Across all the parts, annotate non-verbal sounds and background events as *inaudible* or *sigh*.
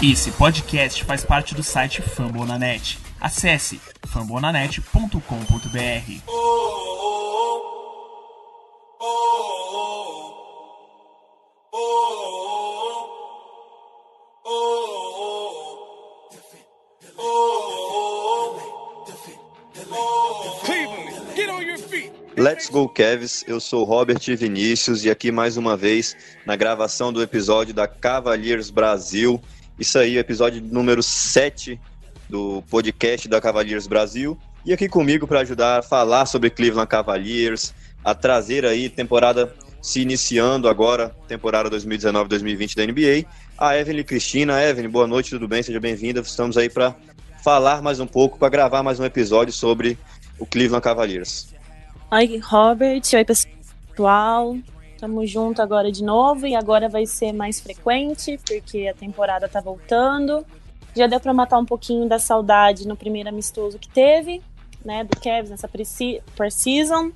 Esse podcast faz parte do site Fambonanet. Acesse fambonanet.com.br. Let's go Cavs, eu sou Robert Vinícius e aqui mais uma vez na gravação do episódio da Cavaliers Brasil. Isso aí, episódio número 7 do podcast da Cavaliers Brasil. E aqui comigo para ajudar a falar sobre Cleveland Cavaliers, a trazer aí temporada se iniciando agora, temporada 2019-2020 da NBA, a Evelyn Cristina. Evelyn, boa noite, tudo bem? Seja bem-vinda. Estamos aí para falar mais um pouco, para gravar mais um episódio sobre o Cleveland Cavaliers. Oi, Robert. Oi, pessoal. Estamos junto agora de novo e agora vai ser mais frequente porque a temporada tá voltando. Já deu para matar um pouquinho da saudade no primeiro amistoso que teve, né, do Cavs nessa pre-season.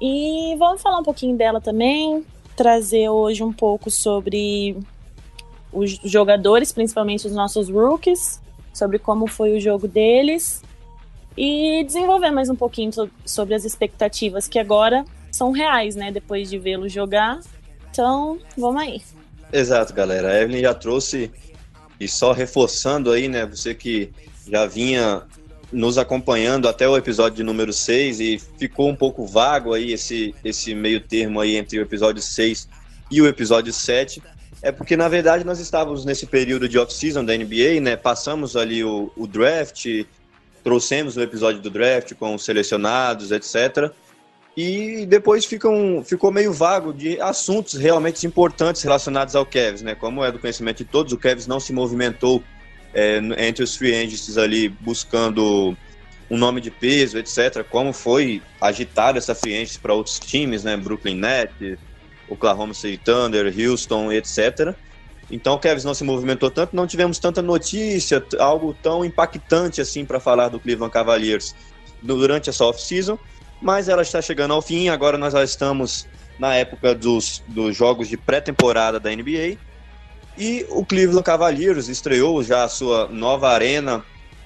E vamos falar um pouquinho dela também, trazer hoje um pouco sobre os jogadores, principalmente os nossos rookies, sobre como foi o jogo deles e desenvolver mais um pouquinho sobre as expectativas que agora são reais, né? Depois de vê-lo jogar. Então, vamos aí. Exato, galera. A Evelyn já trouxe, e só reforçando aí, né? Você que já vinha nos acompanhando até o episódio número 6 e ficou um pouco vago aí esse, esse meio termo aí entre o episódio 6 e o episódio 7. É porque, na verdade, nós estávamos nesse período de off-season da NBA, né? Passamos ali o, o draft, trouxemos o episódio do draft com os selecionados, etc. E depois ficou meio vago de assuntos realmente importantes relacionados ao Cavs, né? Como é do conhecimento de todos, o Cavs não se movimentou é, entre os free agents ali buscando um nome de peso, etc. Como foi agitada essa free agents para outros times, né? Brooklyn Nets, Oklahoma City Thunder, Houston, etc. Então o Cavs não se movimentou tanto, não tivemos tanta notícia, algo tão impactante assim para falar do Cleveland Cavaliers durante essa off-season, mas ela está chegando ao fim, agora nós já estamos na época dos, dos jogos de pré-temporada da NBA, e o Cleveland Cavaliers estreou já a sua nova arena,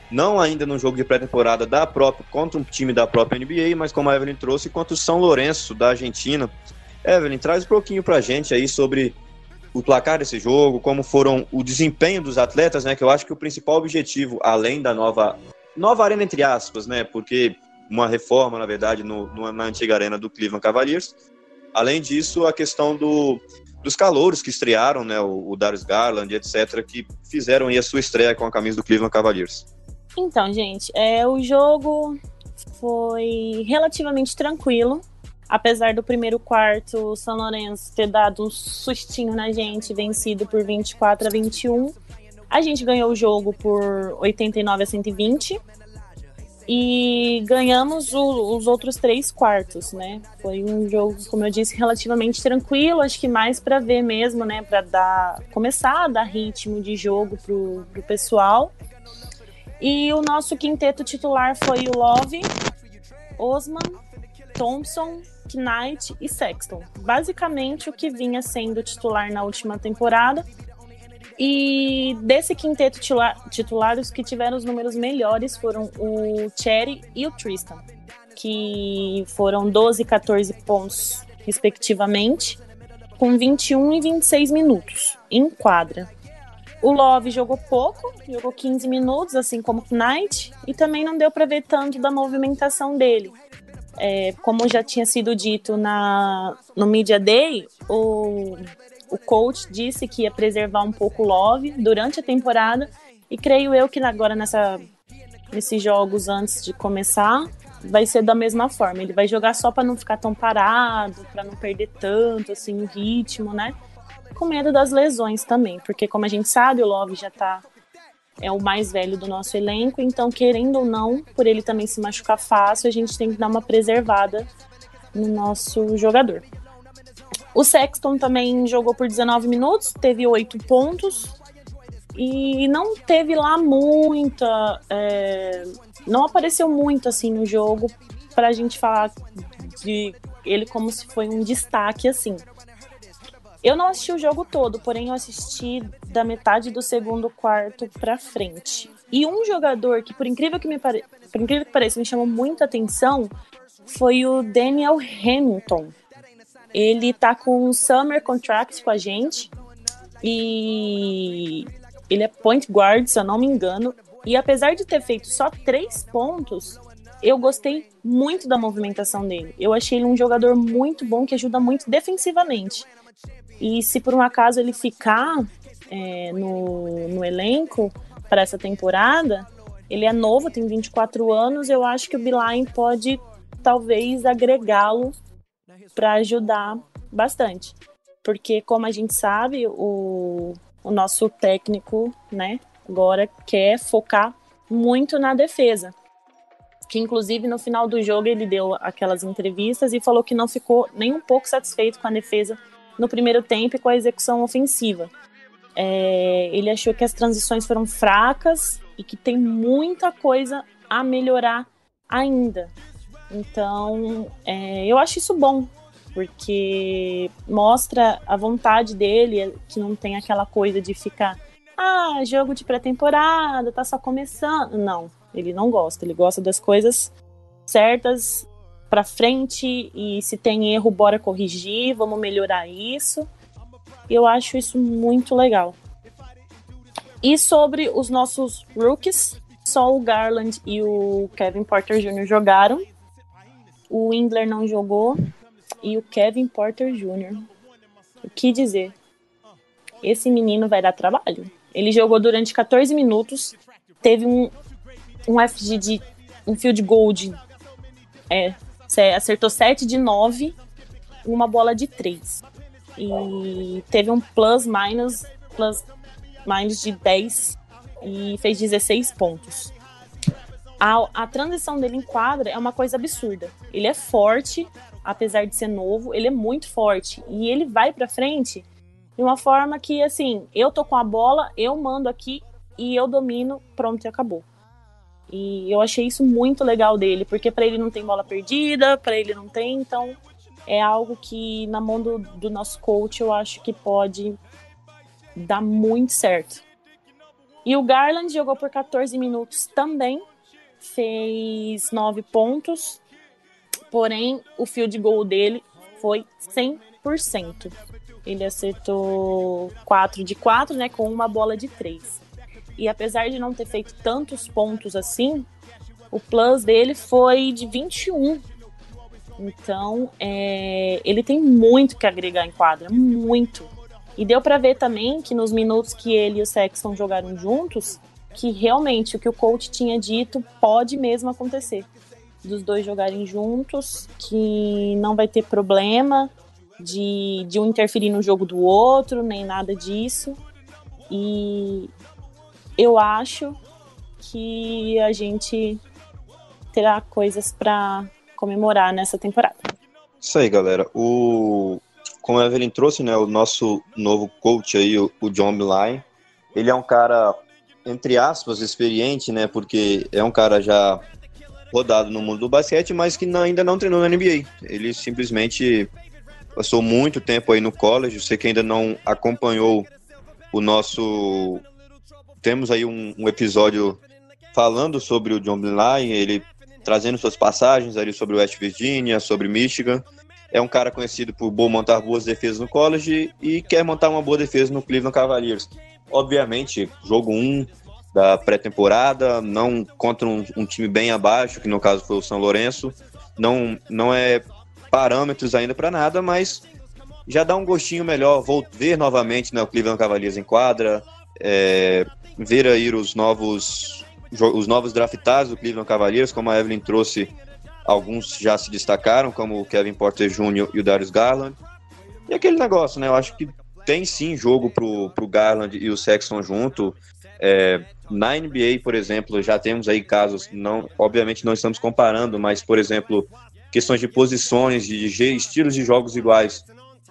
não ainda no jogo de pré-temporada da própria contra um time da própria NBA, mas como a Evelyn trouxe, contra o São Lourenço da Argentina. Evelyn, traz um pouquinho para a gente aí sobre o placar desse jogo, como foram o desempenho dos atletas, né? Que eu acho que o principal objetivo, além da nova nova arena entre aspas, né? Porque uma reforma, na verdade, no, no, na antiga arena do Cleveland Cavaliers. Além disso, a questão do, dos calouros que estrearam, né? O, o Darius Garland, etc., que fizeram aí a sua estreia com a camisa do Cleveland Cavaliers. Então, gente, é, o jogo foi relativamente tranquilo apesar do primeiro quarto o São Lourenço ter dado um sustinho na gente, vencido por 24 a 21, a gente ganhou o jogo por 89 a 120 e ganhamos o, os outros três quartos, né? Foi um jogo, como eu disse, relativamente tranquilo, acho que mais para ver mesmo, né? Para dar, começar a dar ritmo de jogo pro, pro pessoal. E o nosso quinteto titular foi o Love, Osman, Thompson, Knight e Sexton. Basicamente o que vinha sendo titular na última temporada. E desse quinteto titular, os que tiveram os números melhores foram o Cherry e o Tristan, que foram 12 e 14 pontos, respectivamente, com 21 e 26 minutos em quadra. O Love jogou pouco, jogou 15 minutos, assim como o Knight, e também não deu para ver tanto da movimentação dele. É, como já tinha sido dito na, no Media Day, o, o coach disse que ia preservar um pouco o Love durante a temporada, e creio eu que agora nessa, nesses jogos antes de começar, vai ser da mesma forma. Ele vai jogar só para não ficar tão parado, para não perder tanto assim o ritmo, né? Com medo das lesões também, porque como a gente sabe, o Love já tá é o mais velho do nosso elenco, então, querendo ou não, por ele também se machucar fácil, a gente tem que dar uma preservada no nosso jogador. O Sexton também jogou por 19 minutos, teve 8 pontos e não teve lá muita. É, não apareceu muito assim no jogo para a gente falar de ele como se foi um destaque assim. Eu não assisti o jogo todo, porém eu assisti da metade do segundo quarto para frente. E um jogador que, por incrível que me pare... por incrível que pareça, me chamou muita atenção foi o Daniel Hamilton. Ele tá com um summer contract com a gente e ele é point guard, se eu não me engano. E apesar de ter feito só três pontos, eu gostei muito da movimentação dele. Eu achei ele um jogador muito bom que ajuda muito defensivamente. E se por um acaso ele ficar é, no, no elenco para essa temporada, ele é novo, tem 24 anos. Eu acho que o Beeline pode talvez agregá-lo para ajudar bastante. Porque, como a gente sabe, o, o nosso técnico, né, agora quer focar muito na defesa. Que, inclusive, no final do jogo, ele deu aquelas entrevistas e falou que não ficou nem um pouco satisfeito com a defesa no primeiro tempo e com a execução ofensiva. É, ele achou que as transições foram fracas e que tem muita coisa a melhorar ainda. Então, é, eu acho isso bom, porque mostra a vontade dele, que não tem aquela coisa de ficar, ah, jogo de pré-temporada, tá só começando. Não, ele não gosta, ele gosta das coisas certas para frente e se tem erro, bora corrigir, vamos melhorar isso. Eu acho isso muito legal. E sobre os nossos rookies, só o Garland e o Kevin Porter Jr. jogaram. O Windler não jogou e o Kevin Porter Jr. O que dizer? Esse menino vai dar trabalho. Ele jogou durante 14 minutos, teve um, um FG de um field goal de é, acertou 7 de 9 uma bola de 3. E teve um plus minus plus minus de 10 e fez 16 pontos a, a transição dele em quadra é uma coisa absurda. Ele é forte, apesar de ser novo, ele é muito forte. E ele vai pra frente de uma forma que, assim, eu tô com a bola, eu mando aqui e eu domino, pronto e acabou. E eu achei isso muito legal dele, porque para ele não tem bola perdida, para ele não tem, então é algo que na mão do, do nosso coach eu acho que pode dar muito certo. E o Garland jogou por 14 minutos também, fez nove pontos, porém o field goal dele foi 100%. Ele acertou 4 de 4, né, com uma bola de 3. E apesar de não ter feito tantos pontos assim, o plus dele foi de 21. Então, é, ele tem muito que agregar em quadra, muito. E deu para ver também que nos minutos que ele e o Sexton jogaram juntos, que realmente o que o coach tinha dito pode mesmo acontecer. Dos dois jogarem juntos, que não vai ter problema de, de um interferir no jogo do outro, nem nada disso. E eu acho que a gente terá coisas para comemorar nessa temporada. Isso aí, galera. O como a Evelyn trouxe, né, o nosso novo coach aí, o, o John Beeline, ele é um cara entre aspas, experiente, né? Porque é um cara já rodado no mundo do basquete, mas que ainda não treinou na NBA. Ele simplesmente passou muito tempo aí no college. Você que ainda não acompanhou o nosso. Temos aí um, um episódio falando sobre o John Blinline, ele trazendo suas passagens ali sobre West Virginia, sobre Michigan. É um cara conhecido por montar boas defesas no college e quer montar uma boa defesa no Cleveland Cavaliers. Obviamente, jogo 1 um da pré-temporada, não contra um, um, time bem abaixo, que no caso foi o São Lourenço. Não, não é parâmetros ainda para nada, mas já dá um gostinho melhor. Vou ver novamente né, o Cleveland Cavaliers em quadra, é, ver aí os novos, os novos draftados do Cleveland Cavaliers, como a Evelyn trouxe, alguns já se destacaram, como o Kevin Porter Jr. e o Darius Garland. E aquele negócio, né? Eu acho que tem sim jogo pro, pro Garland e o Sexton junto. É, na NBA, por exemplo, já temos aí casos, não, obviamente não estamos comparando, mas, por exemplo, questões de posições, de, de estilos de jogos iguais.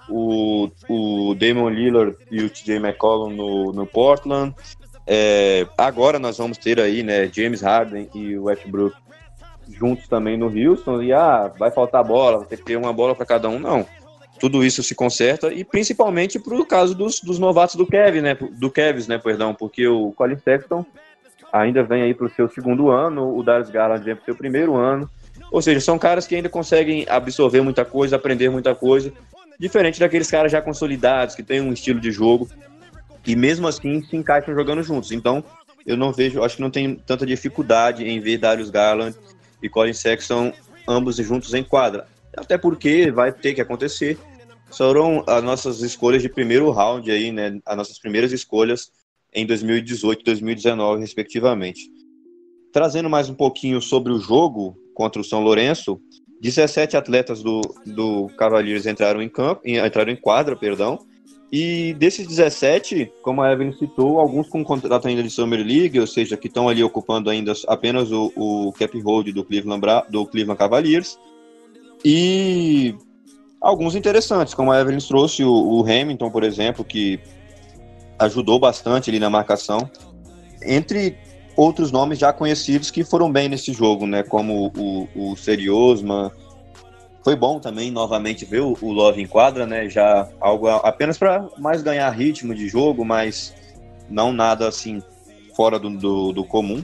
O, o Damon Lillard e o TJ McCollum no, no Portland. É, agora nós vamos ter aí, né, James Harden e Westbrook juntos também no Houston. E ah, vai faltar bola, vai ter que ter uma bola para cada um. Não tudo isso se conserta e principalmente para o caso dos, dos novatos do Kevin, né? Do Kevs, né? Perdão, porque o Colin Sexton ainda vem aí para o seu segundo ano, o Darius Garland vem para o seu primeiro ano. Ou seja, são caras que ainda conseguem absorver muita coisa, aprender muita coisa, diferente daqueles caras já consolidados, que têm um estilo de jogo e mesmo assim se encaixam jogando juntos. Então, eu não vejo, acho que não tem tanta dificuldade em ver Darius Garland e Colin Sexton ambos juntos em quadra. Até porque vai ter que acontecer. Foram as nossas escolhas de primeiro round aí, né? As nossas primeiras escolhas em 2018 e 2019, respectivamente. Trazendo mais um pouquinho sobre o jogo contra o São Lourenço, 17 atletas do, do Cavaliers entraram em campo, entraram em quadra, perdão, e desses 17, como a Evelyn citou, alguns com contrato ainda de Summer League, ou seja, que estão ali ocupando ainda apenas o, o cap hold do Cleveland, do Cleveland Cavaliers. E alguns interessantes, como a Evelyn trouxe o, o Hamilton, por exemplo, que ajudou bastante ali na marcação. Entre outros nomes já conhecidos que foram bem nesse jogo, né? Como o, o Seriosma, foi bom também novamente ver o, Love em quadra, né? Já algo apenas para mais ganhar ritmo de jogo, mas não nada assim fora do, do, do comum.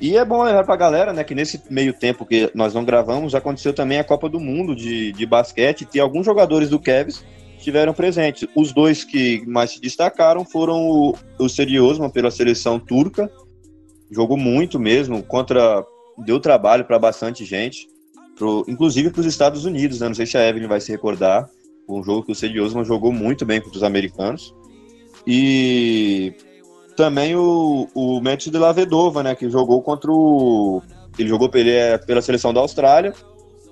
E é bom lembrar para a galera, né, que nesse meio tempo que nós não gravamos, aconteceu também a Copa do Mundo de, de basquete e alguns jogadores do Cavs estiveram presentes. Os dois que mais se destacaram foram o, o Seriosman pela seleção turca, jogou muito mesmo, contra deu trabalho para bastante gente pro, inclusive para os Estados Unidos, né? Não sei se a Evelyn vai se recordar. Um jogo que o Osman jogou muito bem contra os americanos. E também o, o Matthew de Lavedova, né? Que jogou contra o. Ele jogou pela, é, pela seleção da Austrália.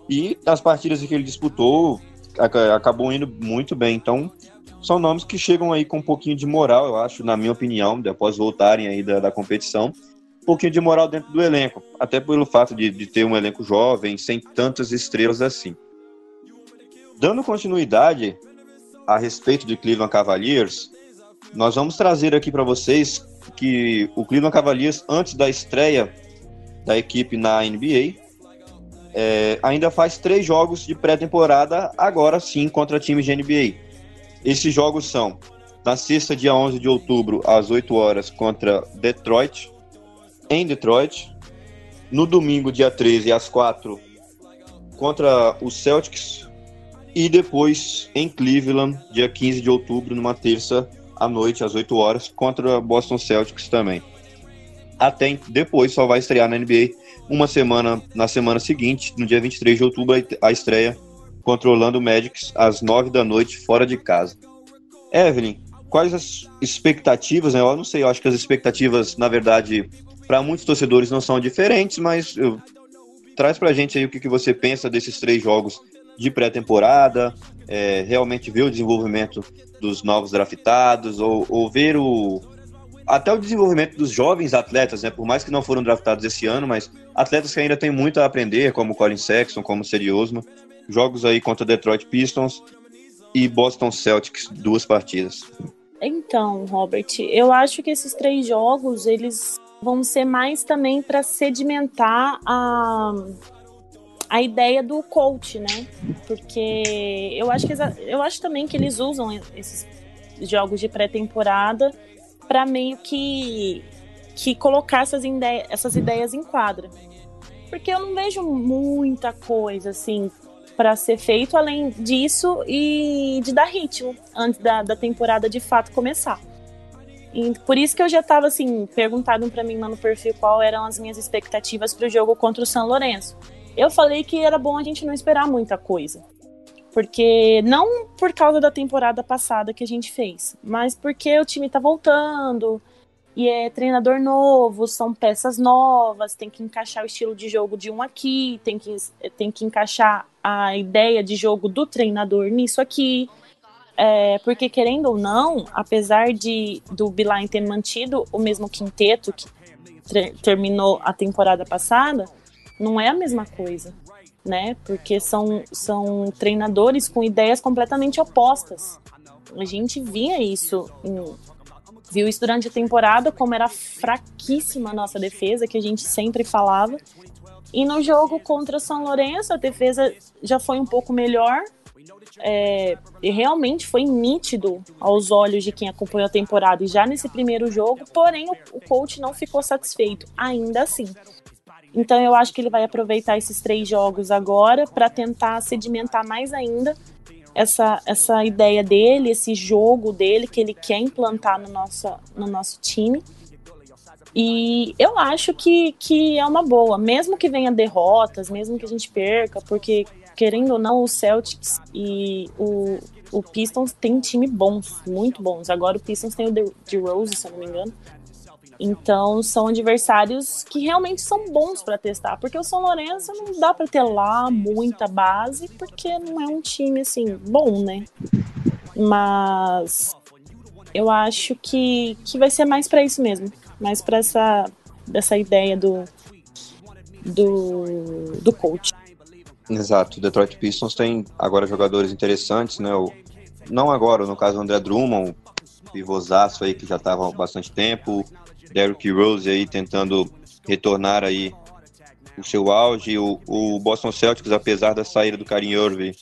E nas partidas que ele disputou, acabou indo muito bem. Então, são nomes que chegam aí com um pouquinho de moral, eu acho, na minha opinião, após voltarem aí da, da competição um pouquinho de moral dentro do elenco, até pelo fato de, de ter um elenco jovem, sem tantas estrelas assim. Dando continuidade a respeito de Cleveland Cavaliers, nós vamos trazer aqui para vocês que o Cleveland Cavaliers, antes da estreia da equipe na NBA, é, ainda faz três jogos de pré-temporada, agora sim, contra times de NBA. Esses jogos são na sexta, dia 11 de outubro, às 8 horas, contra Detroit, em Detroit. No domingo, dia 13, às 4, contra o Celtics. E depois em Cleveland, dia 15 de outubro, numa terça à noite, às 8 horas, contra Boston Celtics também. Até depois só vai estrear na NBA uma semana, na semana seguinte, no dia 23 de outubro, a estreia contra o Orlando Magic às 9 da noite, fora de casa. Evelyn, quais as expectativas, né? Eu não sei, eu acho que as expectativas, na verdade, para muitos torcedores não são diferentes, mas eu, traz para a gente aí o que, que você pensa desses três jogos de pré-temporada, é, realmente ver o desenvolvimento dos novos draftados, ou, ou, ver o até o desenvolvimento dos jovens atletas, né? Por mais que não foram draftados esse ano, mas atletas que ainda têm muito a aprender, como Colin Sexton, como Seriosma. Jogos aí contra Detroit Pistons e Boston Celtics, duas partidas. Então, Robert, eu acho que esses três jogos, eles vão ser mais também para sedimentar a, a ideia do coach, né? Porque eu acho que eu acho também que eles usam esses jogos de pré-temporada para meio que que colocar essas, ideias, essas ideias em quadra. Porque eu não vejo muita coisa assim para ser feito além disso e de dar ritmo antes da, da temporada de fato começar. E por isso que eu já estava assim, perguntado para mim lá no perfil qual eram as minhas expectativas para o jogo contra o São Lourenço. Eu falei que era bom a gente não esperar muita coisa. Porque não por causa da temporada passada que a gente fez, mas porque o time tá voltando e é treinador novo, são peças novas, tem que encaixar o estilo de jogo de um aqui, tem que, tem que encaixar a ideia de jogo do treinador nisso aqui. É, porque, querendo ou não, apesar de do Bilain ter mantido o mesmo quinteto que terminou a temporada passada, não é a mesma coisa, né? Porque são, são treinadores com ideias completamente opostas. A gente via isso, viu isso durante a temporada, como era fraquíssima a nossa defesa, que a gente sempre falava. E no jogo contra São Lourenço, a defesa já foi um pouco melhor, é, realmente foi nítido aos olhos de quem acompanhou a temporada e já nesse primeiro jogo, porém o, o coach não ficou satisfeito, ainda assim. Então eu acho que ele vai aproveitar esses três jogos agora para tentar sedimentar mais ainda essa, essa ideia dele, esse jogo dele que ele quer implantar no nosso, no nosso time. E eu acho que, que é uma boa, mesmo que venha derrotas, mesmo que a gente perca, porque querendo ou não, o Celtics e o, o Pistons tem time bons, muito bons. Agora o Pistons tem o de Rose, se eu não me engano. Então são adversários que realmente são bons para testar, porque o São Lourenço não dá para ter lá muita base, porque não é um time assim bom, né? Mas eu acho que, que vai ser mais para isso mesmo, mais para essa dessa ideia do do, do coach. Exato, o Detroit Pistons tem agora jogadores interessantes, né? O, não agora, no caso o André Drummond, pivôzaço aí que já estava há bastante tempo, Derrick Rose aí tentando retornar aí o seu auge, o, o Boston Celtics, apesar da saída do Karim Irving,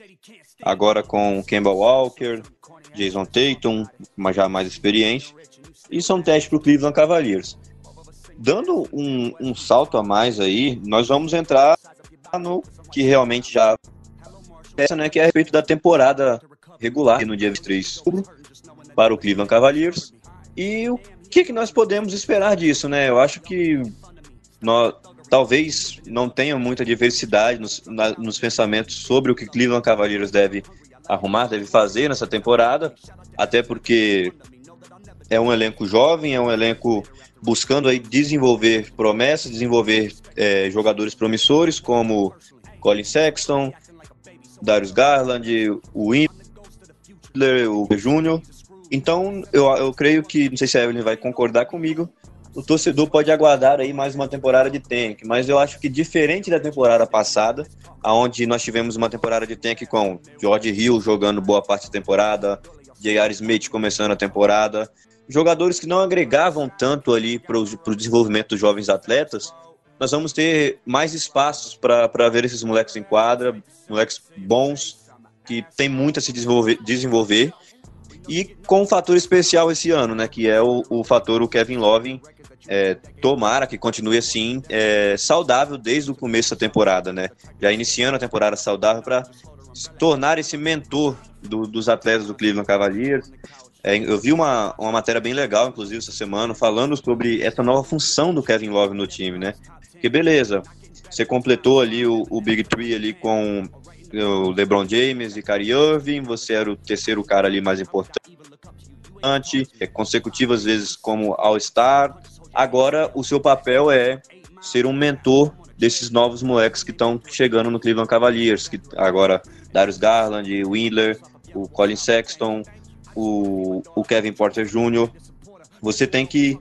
agora com Kemba Walker, Jason Tatum, mas já mais experiente, isso é um teste para o Cleveland Cavaliers. Dando um, um salto a mais aí, nós vamos entrar no que realmente já essa, né, que é a respeito da temporada regular no dia 23 para o Cleveland Cavaliers e o que, que nós podemos esperar disso, né? Eu acho que nós, talvez não tenha muita diversidade nos, na, nos pensamentos sobre o que Cleveland Cavaliers deve arrumar, deve fazer nessa temporada, até porque é um elenco jovem, é um elenco buscando aí desenvolver promessas, desenvolver é, jogadores promissores como Colin Sexton, Darius Garland, o Windler, o Júnior, então, eu, eu creio que, não sei se a Evelyn vai concordar comigo, o torcedor pode aguardar aí mais uma temporada de tank, mas eu acho que diferente da temporada passada, aonde nós tivemos uma temporada de tank com George Hill jogando boa parte da temporada, J.R. Smith começando a temporada, jogadores que não agregavam tanto ali para o desenvolvimento dos jovens atletas, nós vamos ter mais espaços para ver esses moleques em quadra, moleques bons, que tem muito a se desenvolver, desenvolver e com um fator especial esse ano, né? Que é o, o fator o Kevin Love. É, tomara que continue assim, é, saudável desde o começo da temporada, né? Já iniciando a temporada saudável para tornar esse mentor do, dos atletas do Cleveland Cavaliers. É, eu vi uma, uma matéria bem legal, inclusive, essa semana, falando sobre essa nova função do Kevin Love no time, né? Que beleza, você completou ali o, o Big Three ali com o LeBron James e Kyrie Irving, você era o terceiro cara ali mais importante, é, consecutivas vezes como All-Star. Agora o seu papel é ser um mentor desses novos moleques que estão chegando no Cleveland Cavaliers, que agora Darius Garland, Windler, o Colin Sexton, o, o Kevin Porter Jr. Você tem que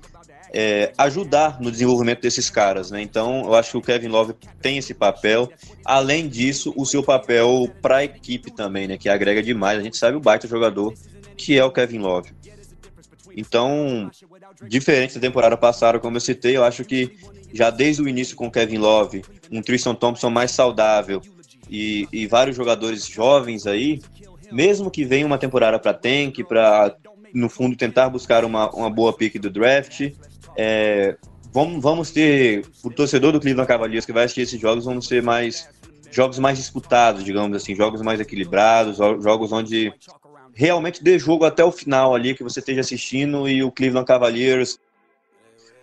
é, ajudar no desenvolvimento desses caras, né? Então, eu acho que o Kevin Love tem esse papel. Além disso, o seu papel para a equipe também, né? Que agrega demais. A gente sabe o baita jogador que é o Kevin Love. Então, diferente da temporada passada, como eu citei, eu acho que já desde o início com o Kevin Love, um Tristan Thompson mais saudável e, e vários jogadores jovens aí, mesmo que venha uma temporada para tank, para no fundo tentar buscar uma, uma boa pick do draft, é, vamos, vamos ter, o torcedor do Cleveland Cavaliers que vai assistir esses jogos, vão ser mais jogos mais disputados, digamos assim, jogos mais equilibrados, jogos onde realmente dê jogo até o final ali que você esteja assistindo e o Cleveland Cavaliers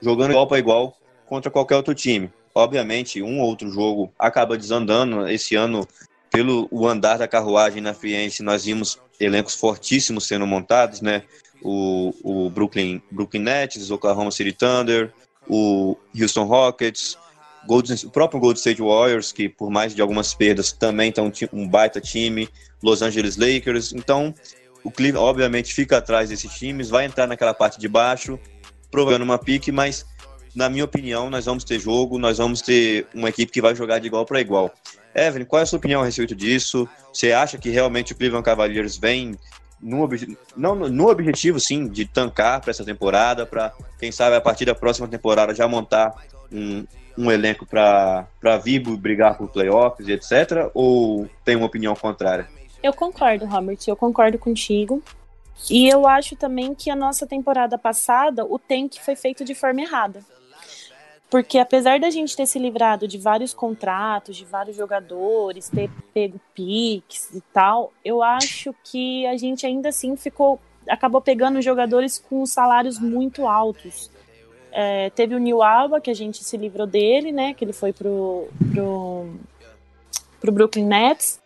jogando igual para igual contra qualquer outro time. Obviamente, um ou outro jogo acaba desandando. Esse ano, pelo o andar da carruagem na Friense, nós vimos elencos fortíssimos sendo montados, né? O, o Brooklyn, Brooklyn Nets, Oklahoma City Thunder, o Houston Rockets, Golden, o próprio Golden State Warriors, que por mais de algumas perdas também um, um baita time, Los Angeles Lakers. Então, o Cleveland obviamente fica atrás desses times, vai entrar naquela parte de baixo, provando uma pique, mas na minha opinião, nós vamos ter jogo, nós vamos ter uma equipe que vai jogar de igual para igual. Evelyn, qual é a sua opinião a respeito disso? Você acha que realmente o Cleveland Cavaliers vem no, não, no objetivo, sim, de tancar para essa temporada, para, quem sabe, a partir da próxima temporada já montar um, um elenco para vir brigar por playoffs e etc? Ou tem uma opinião contrária? Eu concordo, Robert, eu concordo contigo. E eu acho também que a nossa temporada passada, o tank foi feito de forma errada. Porque apesar da gente ter se livrado de vários contratos, de vários jogadores, ter pego piques e tal, eu acho que a gente ainda assim ficou. acabou pegando jogadores com salários muito altos. É, teve o New Alba, que a gente se livrou dele, né? Que ele foi pro, pro, pro Brooklyn Nets.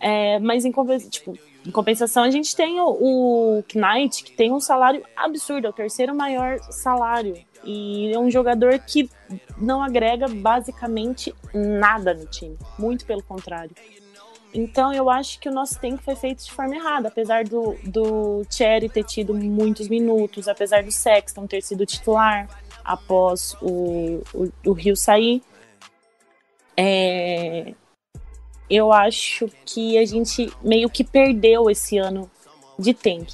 É, mas em, tipo, em compensação, a gente tem o, o Knight, que tem um salário absurdo, é o terceiro maior salário. E é um jogador que não agrega basicamente nada no time. Muito pelo contrário. Então eu acho que o nosso tempo foi feito de forma errada, apesar do, do Cherry ter tido muitos minutos, apesar do Sexton ter sido titular após o, o, o Rio sair. É, eu acho que a gente meio que perdeu esse ano de tank.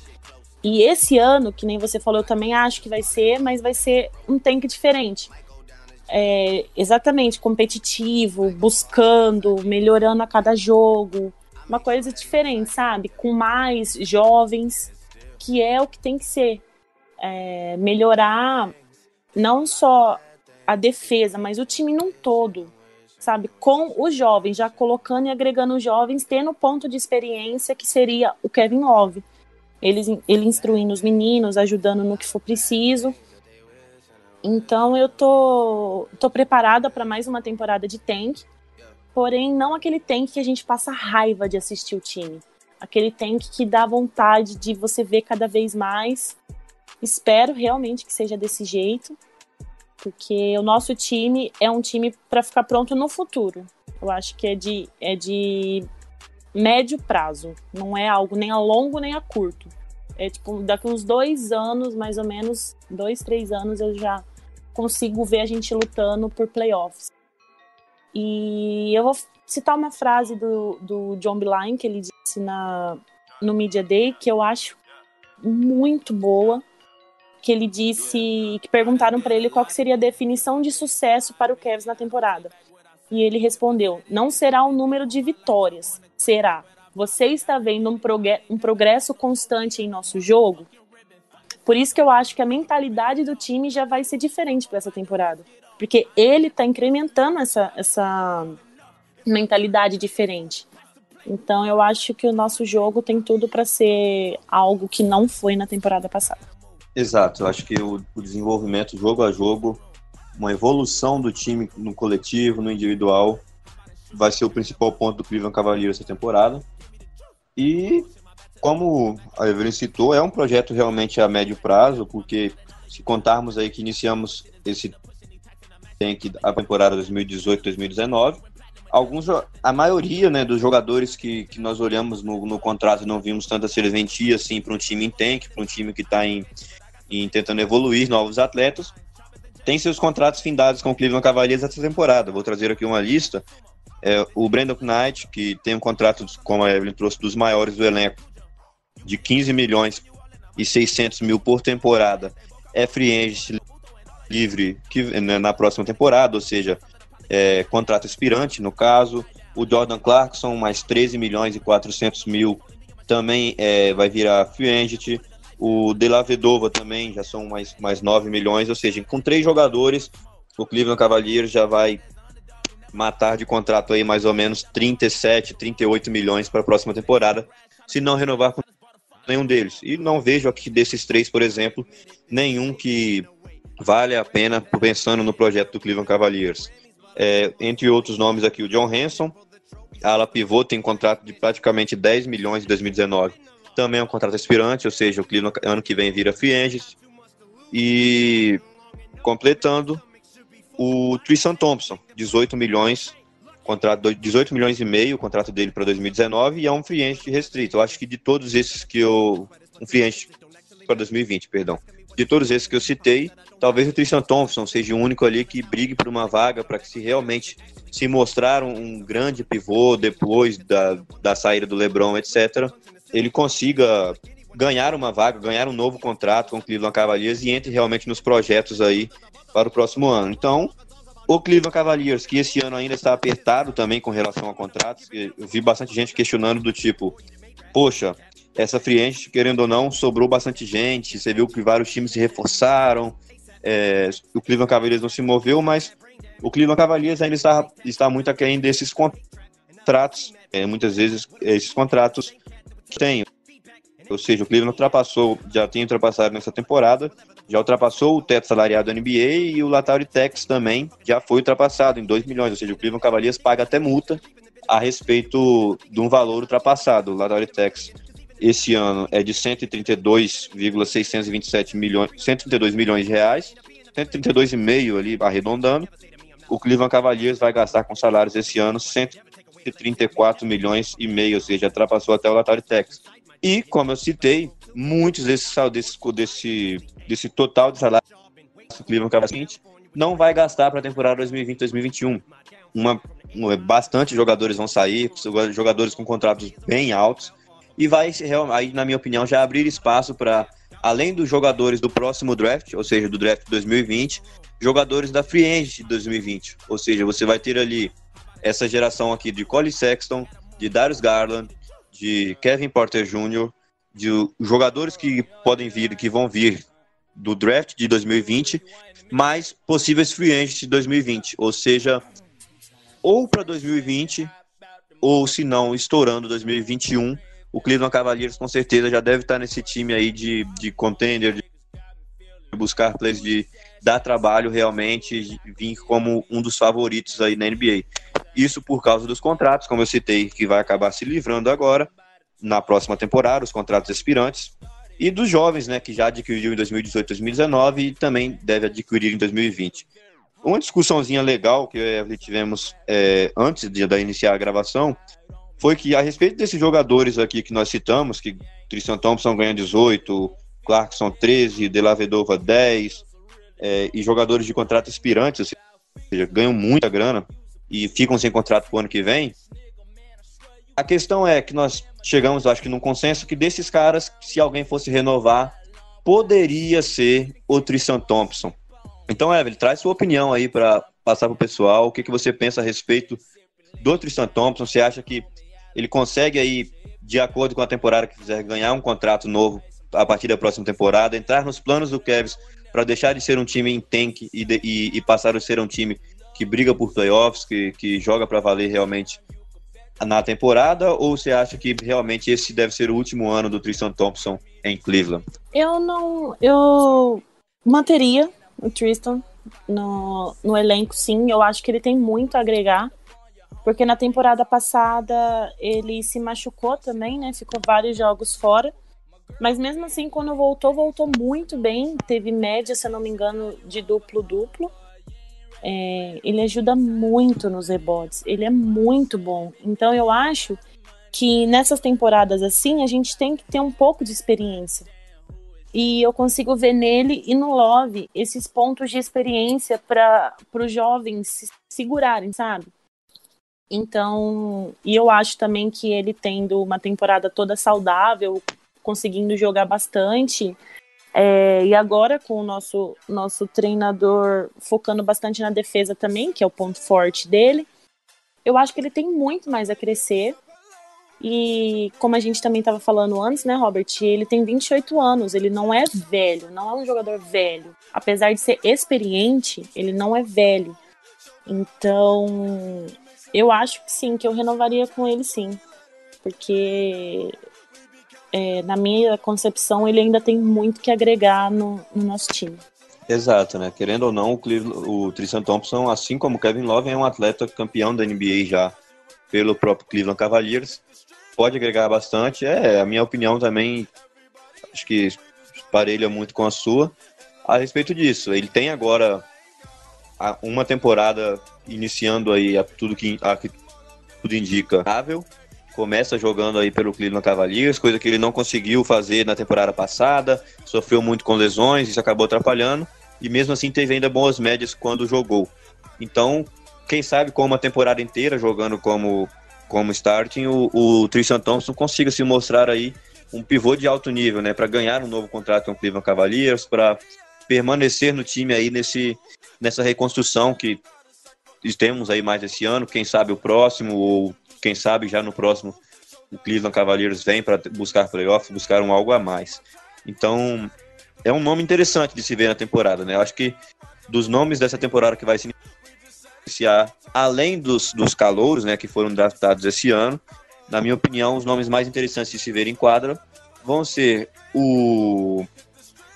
E esse ano, que nem você falou, eu também acho que vai ser, mas vai ser um tank diferente. É, exatamente, competitivo, buscando, melhorando a cada jogo. Uma coisa diferente, sabe? Com mais jovens, que é o que tem que ser. É, melhorar não só a defesa, mas o time num todo, sabe? Com os jovens, já colocando e agregando os jovens, tendo ponto de experiência que seria o Kevin Love ele, ele instruindo os meninos, ajudando no que for preciso. Então eu tô, tô preparada para mais uma temporada de tank, porém não aquele tank que a gente passa raiva de assistir o time. Aquele tank que dá vontade de você ver cada vez mais. Espero realmente que seja desse jeito, porque o nosso time é um time para ficar pronto no futuro. Eu acho que é de, é de médio prazo. Não é algo nem a longo nem a curto. É tipo, daqui uns dois anos, mais ou menos, dois, três anos, eu já consigo ver a gente lutando por playoffs. E eu vou citar uma frase do, do John Beeline que ele disse na, no Media Day, que eu acho muito boa, que ele disse que perguntaram para ele qual seria a definição de sucesso para o Cavs na temporada. E ele respondeu: não será o número de vitórias, será. Você está vendo um, um progresso constante em nosso jogo? Por isso que eu acho que a mentalidade do time já vai ser diferente para essa temporada. Porque ele está incrementando essa, essa mentalidade diferente. Então eu acho que o nosso jogo tem tudo para ser algo que não foi na temporada passada. Exato, eu acho que o, o desenvolvimento jogo a jogo uma evolução do time no coletivo, no individual, vai ser o principal ponto do Cleveland Cavaliers essa temporada. E, como a Evelyn citou, é um projeto realmente a médio prazo, porque se contarmos aí que iniciamos esse tank a temporada 2018-2019, alguns a maioria né, dos jogadores que, que nós olhamos no, no contrato não vimos tanta serventia assim para um time em tank, para um time que está em, em tentando evoluir novos atletas tem seus contratos findados com o Cleveland Cavaliers essa temporada. Vou trazer aqui uma lista. É, o Brandon Knight, que tem um contrato, como a Evelyn trouxe, dos maiores do elenco, de 15 milhões e 600 mil por temporada, é free agent livre que, né, na próxima temporada, ou seja, é, contrato expirante, no caso. O Jordan Clarkson, mais 13 milhões e 400 mil, também é, vai virar free agent. O De La Vedova também já são mais, mais 9 milhões, ou seja, com três jogadores, o Cleveland Cavaliers já vai matar de contrato aí mais ou menos 37, 38 milhões para a próxima temporada, se não renovar com nenhum deles. E não vejo aqui desses três, por exemplo, nenhum que vale a pena pensando no projeto do Cleveland Cavaliers. É, entre outros nomes aqui, o John Hanson, ala pivô, tem contrato de praticamente 10 milhões em 2019 também é um contrato aspirante, ou seja, o Cleveland ano que vem vira free agent. E completando o Tristan Thompson, 18 milhões, contrato 18 milhões e meio, o contrato dele para 2019 e é um free agent restrito. Eu acho que de todos esses que eu um free agent para 2020, perdão. De todos esses que eu citei, talvez o Tristan Thompson seja o único ali que brigue por uma vaga para que se realmente se mostrar um, um grande pivô depois da, da saída do LeBron, etc ele consiga ganhar uma vaga, ganhar um novo contrato com o Cleveland Cavaliers e entre realmente nos projetos aí para o próximo ano. Então, O Cleveland Cavaliers, que esse ano ainda está apertado também com relação a contratos, eu vi bastante gente questionando do tipo, poxa, essa free querendo ou não, sobrou bastante gente, você viu que vários times se reforçaram, é, o Cleveland Cavaliers não se moveu, mas o Cleveland Cavaliers ainda está, está muito aquém desses contratos, é, muitas vezes esses contratos têm, ou seja, o Cleveland ultrapassou, já tem ultrapassado nessa temporada, já ultrapassou o teto salariado da NBA e o Latauri Tex também já foi ultrapassado em 2 milhões, ou seja, o Cleveland Cavaliers paga até multa a respeito de um valor ultrapassado. O Latauri Tex esse ano é de 132,627 milhões, 132 milhões de reais, 132,5 ali arredondando. O Cleveland Cavaliers vai gastar com salários esse ano 134 milhões e meio, ou seja, ultrapassou até o Latauri Tex. E, como eu citei, muitos desses, desse, desse, desse total de salários o Cleveland Cavaliers não vai gastar para a temporada 2020-2021. Uma, uma, bastante jogadores vão sair, jogadores com contratos bem altos, e vai, aí, na minha opinião, já abrir espaço para, além dos jogadores do próximo draft, ou seja, do draft 2020, jogadores da Free Agent de 2020. Ou seja, você vai ter ali essa geração aqui de Cole Sexton, de Darius Garland, de Kevin Porter Jr., de jogadores que podem vir, que vão vir do draft de 2020, mais possíveis free agents de 2020, ou seja, ou para 2020, ou se não, estourando 2021, o Cleveland Cavaliers com certeza já deve estar nesse time aí de, de contender, de buscar plays de dar trabalho realmente, vir como um dos favoritos aí na NBA. Isso por causa dos contratos, como eu citei, que vai acabar se livrando agora, na próxima temporada, os contratos expirantes, e dos jovens, né, que já adquiriu em 2018, 2019 e também deve adquirir em 2020. Uma discussãozinha legal que tivemos é, antes de, de iniciar a gravação foi que a respeito desses jogadores aqui que nós citamos, que Tristan Thompson ganha 18, Clarkson 13, Delavedova 10, é, e jogadores de contrato expirantes, ou seja, ganham muita grana e ficam sem contrato para o ano que vem. A questão é que nós chegamos, acho que, num consenso que desses caras, se alguém fosse renovar, poderia ser o Tristan Thompson. Então, Evelyn, traz sua opinião aí para passar para o pessoal. O que, que você pensa a respeito do Tristan Thompson? Você acha que ele consegue aí, de acordo com a temporada que fizer, ganhar um contrato novo a partir da próxima temporada, entrar nos planos do Cavs para deixar de ser um time em tank e, de, e, e, passar a ser um time que briga por playoffs, que, que joga para valer realmente na temporada, ou você acha que realmente esse deve ser o último ano do Tristan Thompson em Cleveland? Eu não. Eu manteria o Tristan no, no elenco, sim. Eu acho que ele tem muito a agregar. Porque na temporada passada ele se machucou também, né? Ficou vários jogos fora. Mas mesmo assim, quando voltou, voltou muito bem. Teve média, se eu não me engano, de duplo-duplo. É, ele ajuda muito nos rebotes. Ele é muito bom. Então eu acho que nessas temporadas assim, a gente tem que ter um pouco de experiência. E eu consigo ver nele e no Love esses pontos de experiência para os jovens se segurarem, sabe? Então, e eu acho também que ele tendo uma temporada toda saudável, conseguindo jogar bastante, é, e agora com o nosso, nosso treinador focando bastante na defesa também, que é o ponto forte dele, eu acho que ele tem muito mais a crescer. E como a gente também estava falando antes, né, Robert? Ele tem 28 anos, ele não é velho, não é um jogador velho. Apesar de ser experiente, ele não é velho. Então, eu acho que sim, que eu renovaria com ele sim. Porque é, na minha concepção ele ainda tem muito que agregar no, no nosso time. Exato, né? Querendo ou não, o, Cleveland, o Tristan Thompson, assim como Kevin Love, é um atleta campeão da NBA já pelo próprio Cleveland Cavaliers. Pode agregar bastante. É, a minha opinião também, acho que parelha muito com a sua a respeito disso. Ele tem agora uma temporada iniciando aí a tudo que, a, que tudo indica. Começa jogando aí pelo Cleveland Cavaliers, coisa que ele não conseguiu fazer na temporada passada, sofreu muito com lesões, isso acabou atrapalhando, e mesmo assim teve ainda boas médias quando jogou. Então, quem sabe com uma temporada inteira jogando como, como starting, o, o Tristan Thompson consiga se mostrar aí um pivô de alto nível, né, para ganhar um novo contrato com o Cleveland Cavaliers, para permanecer no time aí nesse, nessa reconstrução que temos aí mais esse ano, quem sabe o próximo, ou quem sabe já no próximo o Cleveland Cavaliers vem para buscar playoffs, buscar um algo a mais. Então, é um nome interessante de se ver na temporada, né? Eu acho que dos nomes dessa temporada que vai se iniciar, além dos, dos calouros, né, que foram draftados esse ano, na minha opinião, os nomes mais interessantes de se ver em quadra vão ser o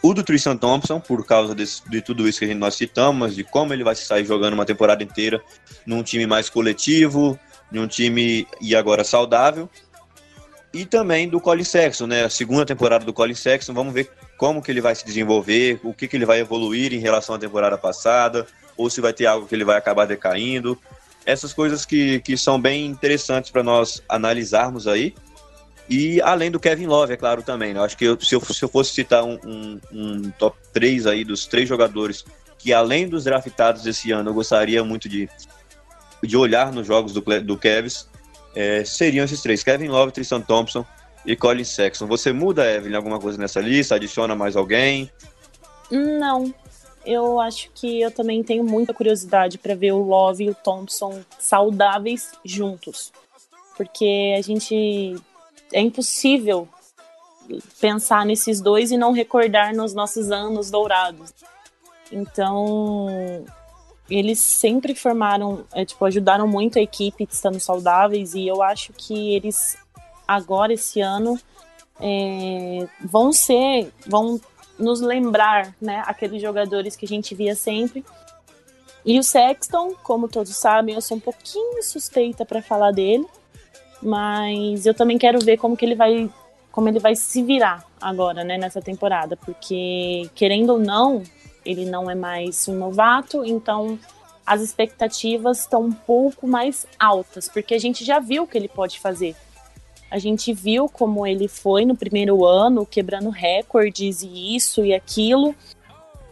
o do Tristan Thompson, por causa de tudo isso que a gente, nós citamos, de como ele vai sair jogando uma temporada inteira num time mais coletivo, num time e agora saudável. E também do Colin Sexton, né? A segunda temporada do Colin Sexton, vamos ver como que ele vai se desenvolver, o que, que ele vai evoluir em relação à temporada passada, ou se vai ter algo que ele vai acabar decaindo. Essas coisas que, que são bem interessantes para nós analisarmos aí. E além do Kevin Love, é claro, também. Né? Acho que eu, se, eu, se eu fosse citar um, um, um, top 3 aí dos três jogadores que, além dos draftados desse ano, eu gostaria muito de, de olhar nos jogos do, do Kevs, é, seriam esses três: Kevin Love, Tristan Thompson e Colin Sexton. Você muda, Evelyn, alguma coisa nessa lista? Adiciona mais alguém? Não. Eu acho que eu também tenho muita curiosidade para ver o Love e o Thompson saudáveis juntos. Porque a gente é impossível pensar nesses dois e não recordar nos nossos anos dourados. Então, eles sempre formaram, é, tipo, ajudaram muito a equipe estando saudáveis e eu acho que eles agora esse ano é, vão ser, vão nos lembrar, né, aqueles jogadores que a gente via sempre. E o Sexton, como todos sabem, eu sou um pouquinho suspeita para falar dele, mas eu também quero ver como que ele vai como ele vai se virar agora, né, nessa temporada, porque querendo ou não, ele não é mais um novato, então as expectativas estão um pouco mais altas, porque a gente já viu o que ele pode fazer. A gente viu como ele foi no primeiro ano, quebrando recordes e isso e aquilo.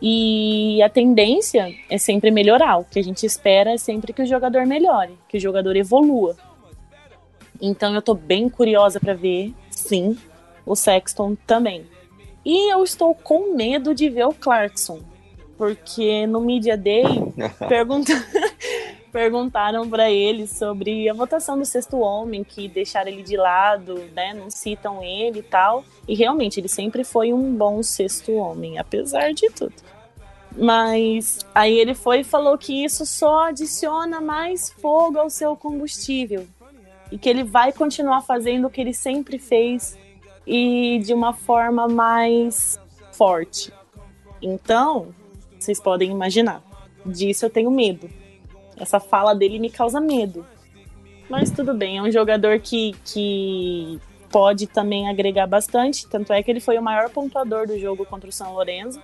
E a tendência é sempre melhorar. O que a gente espera é sempre que o jogador melhore, que o jogador evolua. Então eu tô bem curiosa para ver, sim, o Sexton também. E eu estou com medo de ver o Clarkson, porque no Media Day *laughs* pergunta... *laughs* perguntaram para ele sobre a votação do sexto homem, que deixaram ele de lado, né, não citam ele e tal. E realmente ele sempre foi um bom sexto homem, apesar de tudo. Mas aí ele foi e falou que isso só adiciona mais fogo ao seu combustível e que ele vai continuar fazendo o que ele sempre fez e de uma forma mais forte. Então, vocês podem imaginar. Disso eu tenho medo. Essa fala dele me causa medo. Mas tudo bem, é um jogador que, que pode também agregar bastante. Tanto é que ele foi o maior pontuador do jogo contra o São Lourenço.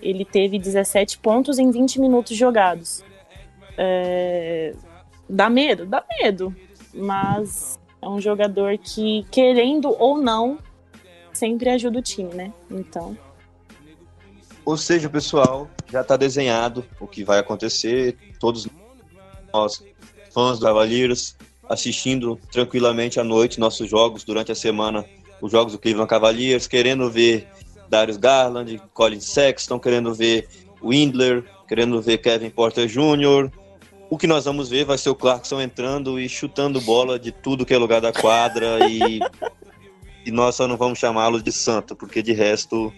Ele teve 17 pontos em 20 minutos jogados. É... Dá medo? Dá medo mas é um jogador que, querendo ou não, sempre ajuda o time, né? Então. Ou seja, pessoal, já está desenhado o que vai acontecer. Todos nós, fãs do Cavaleiros, assistindo tranquilamente à noite nossos jogos durante a semana, os jogos do Cleveland Cavaliers, querendo ver Darius Garland, Colin Sexton, querendo ver Windler, querendo ver Kevin Porter Jr., o que nós vamos ver vai ser o Clarkson entrando e chutando bola de tudo que é lugar da quadra e, *laughs* e nós só não vamos chamá-lo de santo, porque de resto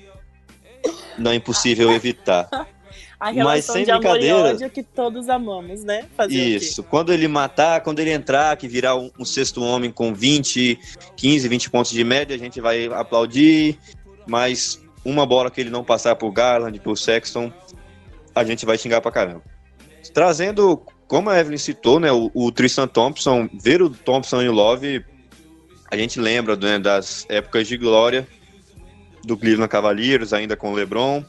não é impossível evitar. *laughs* A Mas sem de brincadeira, amor e ódio que todos amamos, né? Fazer isso. Quando ele matar, quando ele entrar, que virar um, um, sexto homem com 20, 15, 20 pontos de média, a gente vai aplaudir. Mas uma bola que ele não passar por Garland, por Sexton, a gente vai xingar pra caramba. Trazendo como a Evelyn citou, né, o, o, Tristan Thompson, ver o Thompson e o Love, a gente lembra né, das épocas de glória do Cleveland Cavaliers, ainda com o LeBron.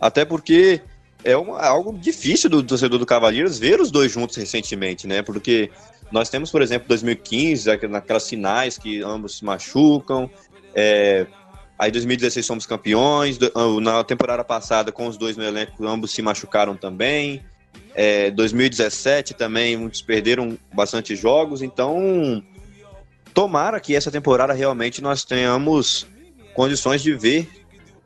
Até porque é uma, algo difícil do torcedor do Cavaliers ver os dois juntos recentemente, né? Porque nós temos, por exemplo, 2015, naquelas finais que ambos se machucam. É, aí 2016 somos campeões. Na temporada passada, com os dois no elenco, ambos se machucaram também. É, 2017 também, muitos perderam bastante jogos, então tomara que essa temporada realmente nós tenhamos condições de ver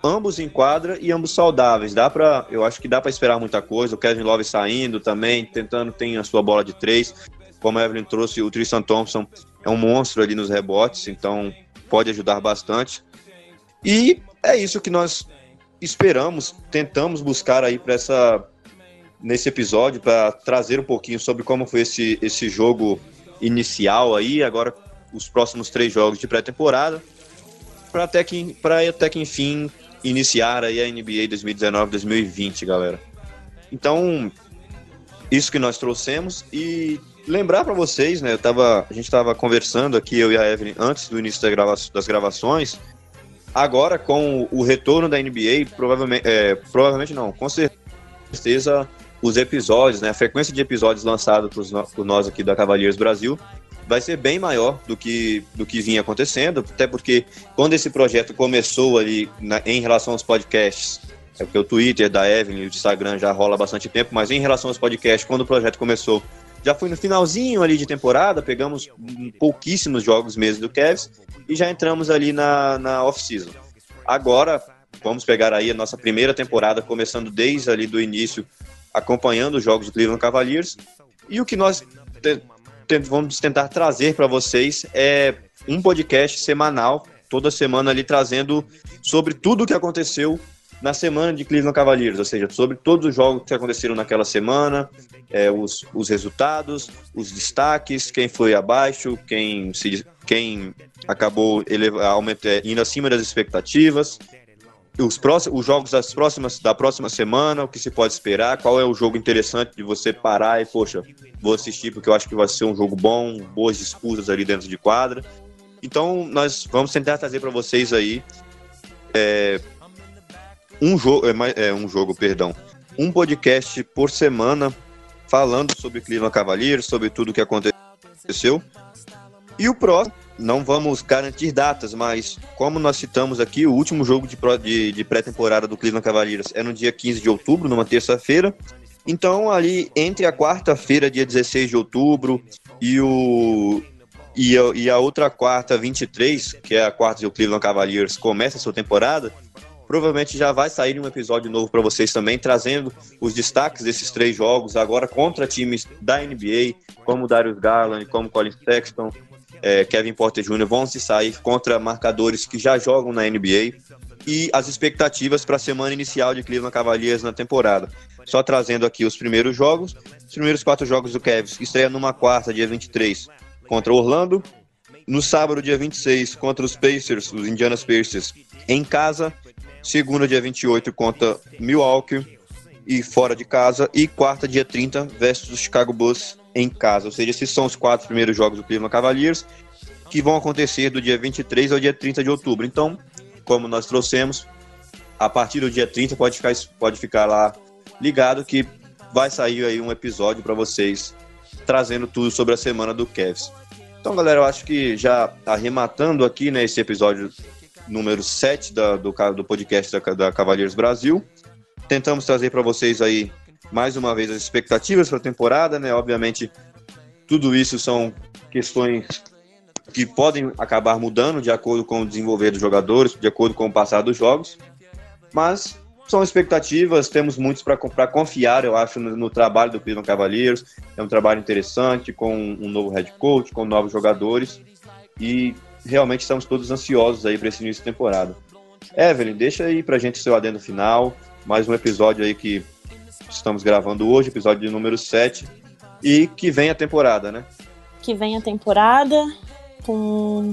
ambos em quadra e ambos saudáveis. Dá para, eu acho que dá para esperar muita coisa. O Kevin Love saindo também, tentando tem a sua bola de três. Como a Evelyn trouxe, o Tristan Thompson é um monstro ali nos rebotes, então pode ajudar bastante. E é isso que nós esperamos, tentamos buscar aí para essa nesse episódio para trazer um pouquinho sobre como foi esse, esse jogo inicial aí, agora os próximos três jogos de pré-temporada, para até que para até que enfim iniciar aí a NBA 2019-2020, galera. Então, isso que nós trouxemos e lembrar para vocês, né, eu tava, a gente estava conversando aqui eu e a Evelyn antes do início das, grava das gravações. Agora com o retorno da NBA, provavelmente, é, provavelmente não, com certeza os episódios, né, a frequência de episódios lançados por, nós aqui da Cavaliers Brasil vai ser bem maior do que, do que vinha acontecendo, até porque quando esse projeto começou ali na, em relação aos podcasts, é porque o Twitter da Evelyn e o Instagram já rola bastante tempo, mas em relação aos podcasts, quando o projeto começou, já foi no finalzinho ali de temporada, pegamos pouquíssimos jogos mesmo do Cavs e já entramos ali na, na off-season. Agora, vamos pegar aí a nossa primeira temporada, começando desde ali do início, acompanhando os jogos do Cleveland Cavaliers. E o que nós vamos tentar trazer para vocês é um podcast semanal, toda semana ali trazendo sobre tudo o que aconteceu na semana de Cleveland Cavaliers, ou seja, sobre todos os jogos que aconteceram naquela semana, é, os, os resultados, os destaques, quem foi abaixo, quem, se, quem acabou eleva, indo acima das expectativas, os, próximos, os jogos das próximas, da próxima semana, o que se pode esperar, qual é o jogo interessante de você parar e, poxa, vou assistir porque eu acho que vai ser um jogo bom, boas disputas ali dentro de quadra. Então, nós vamos tentar trazer para vocês aí é, um jogo, é, é, um jogo, perdão, um podcast por semana falando sobre Cleveland Cavaliers, sobre tudo o que aconteceu. E o próximo não vamos garantir datas, mas como nós citamos aqui, o último jogo de, de, de pré-temporada do Cleveland Cavaliers é no dia 15 de outubro, numa terça-feira. Então, ali entre a quarta-feira, dia 16 de outubro, e, o, e, a, e a outra quarta, 23, que é a quarta do Cleveland Cavaliers, começa a sua temporada, provavelmente já vai sair um episódio novo para vocês também, trazendo os destaques desses três jogos, agora contra times da NBA, como Darius Garland, como Colin Sexton, é, Kevin Porter Jr. vão se sair contra marcadores que já jogam na NBA e as expectativas para a semana inicial de Cleveland Cavaliers na temporada. Só trazendo aqui os primeiros jogos. Os primeiros quatro jogos do Cavs estreia numa quarta, dia 23, contra Orlando. No sábado, dia 26, contra os Pacers, os Indiana Pacers, em casa. Segunda, dia 28, contra Milwaukee e fora de casa. E quarta, dia 30, versus os Chicago Bulls em casa. Ou seja, esses são os quatro primeiros jogos do Cleveland Cavaliers que vão acontecer do dia 23 ao dia 30 de outubro. Então, como nós trouxemos, a partir do dia 30 pode ficar, pode ficar lá ligado que vai sair aí um episódio para vocês trazendo tudo sobre a semana do Cavs. Então, galera, eu acho que já arrematando aqui né, esse episódio número 7 da, do, do podcast da, da Brasil, tentamos trazer para vocês aí mais uma vez as expectativas para a temporada, né? Obviamente, tudo isso são questões que podem acabar mudando de acordo com o desenvolver dos jogadores, de acordo com o passar dos jogos, mas são expectativas, temos muitos para confiar, eu acho, no, no, trabalho do Cleveland Cavaliers. É um trabalho interessante, com um novo head coach, com novos jogadores, e realmente estamos todos ansiosos aí para esse início de temporada. Evelyn, deixa aí para gente seu adendo final, mais um episódio aí que estamos gravando hoje, episódio número 7, e que vem a temporada, né? Que vem a temporada com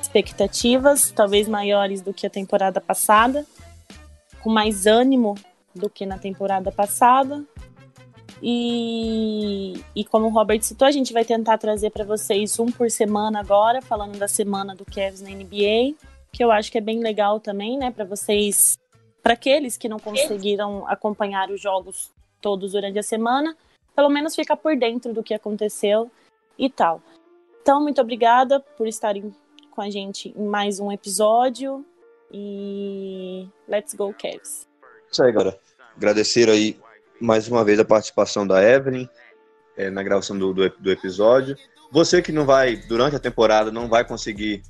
expectativas talvez maiores do que a temporada passada, com mais ânimo do que na temporada passada. E, e como o Robert citou, a gente vai tentar trazer para vocês um por semana agora, falando da semana do Cavs na NBA, que eu acho que é bem legal também, né, para vocês, para aqueles que não conseguiram acompanhar os jogos todos durante a semana, pelo menos ficar por dentro do que aconteceu e tal. Então, muito obrigada por estarem com a gente em mais um episódio e let's go Cavs. Isso aí, galera. Agradecer aí mais uma vez a participação da Evelyn é, na gravação do, do, do, episódio. Você que não vai, durante a temporada, não vai conseguir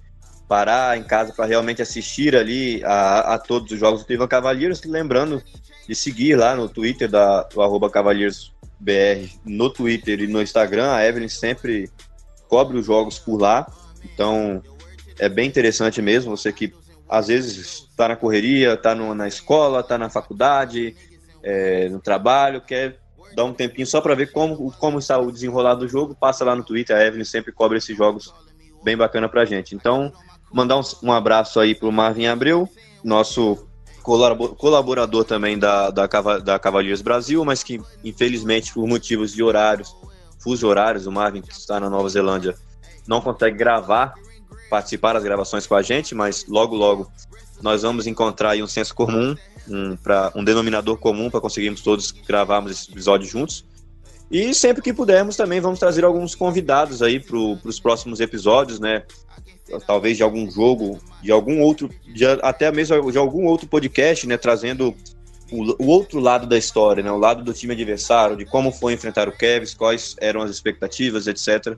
parar em casa para realmente assistir ali a, a, todos os jogos do Cleveland Cavaliers, lembrando de seguir lá no Twitter da, do CavaliersBR, no Twitter e no Instagram, a Evelyn sempre cobre os jogos por lá, então é bem interessante mesmo, você que às vezes está na correria, está na escola, está na faculdade, é, no trabalho, quer dar um tempinho só para ver como, como está o desenrolar do jogo, passa lá no Twitter, a Evelyn sempre cobre esses jogos bem bacana pra gente. Então, mandar um, um abraço aí pro Marvin Abreu, nosso colaborador também da, da, da Cavaliers Brasil, mas que infelizmente por motivos de horários, fuso horários, o Marvin que está na Nova Zelândia não consegue gravar, participar das gravações com a gente, mas logo logo nós vamos encontrar um senso comum, um, pra, um denominador comum para conseguirmos todos gravarmos esse episódio juntos. E sempre que pudermos também vamos trazer alguns convidados aí para os próximos episódios, né? Talvez de algum jogo, de algum outro, de, até mesmo de algum outro podcast, né? Trazendo o, o, outro lado da história, né? O lado do time adversário, de como foi enfrentar o Kevs, quais eram as expectativas, etc.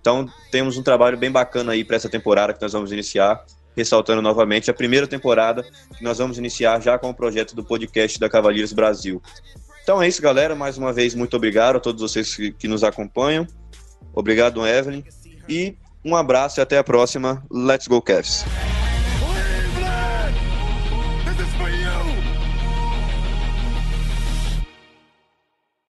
Então temos um trabalho bem bacana aí para essa temporada que nós vamos iniciar, ressaltando novamente a primeira temporada que nós vamos iniciar já com o projeto do podcast da Cavaleiros Brasil. Então é isso, galera. Mais uma vez, muito obrigado a todos vocês que, que nos acompanham. Obrigado, Evelyn. E um abraço e até a próxima. Let's go, Cavs!